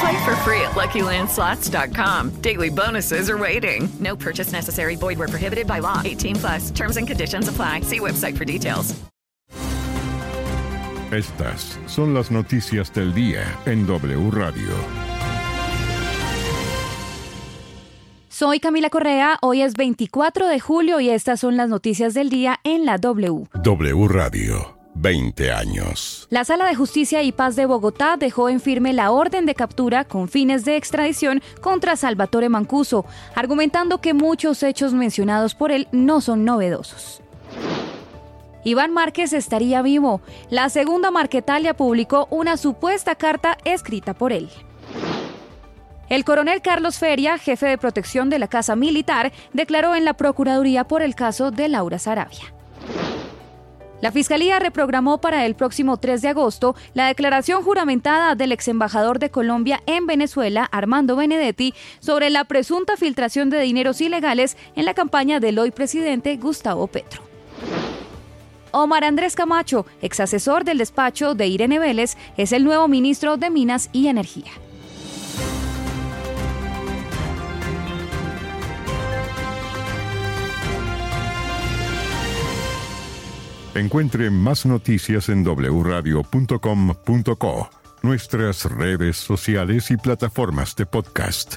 Play for free at LuckyLandSlots.com. Daily bonuses are waiting. No purchase necessary. Void where prohibited by law. 18 plus. Terms and conditions apply. See website for details. Estas son las noticias del día en W Radio. Soy Camila Correa, hoy es 24 de julio y estas son las noticias del día en la W. W Radio, 20 años. La Sala de Justicia y Paz de Bogotá dejó en firme la orden de captura con fines de extradición contra Salvatore Mancuso, argumentando que muchos hechos mencionados por él no son novedosos. Iván Márquez estaría vivo. La segunda Marquetalia publicó una supuesta carta escrita por él. El coronel Carlos Feria, jefe de protección de la Casa Militar, declaró en la Procuraduría por el caso de Laura Sarabia. La Fiscalía reprogramó para el próximo 3 de agosto la declaración juramentada del ex embajador de Colombia en Venezuela, Armando Benedetti, sobre la presunta filtración de dineros ilegales en la campaña del hoy presidente Gustavo Petro. Omar Andrés Camacho, ex asesor del despacho de Irene Vélez, es el nuevo ministro de Minas y Energía. Encuentre más noticias en wradio.com.co, nuestras redes sociales y plataformas de podcast.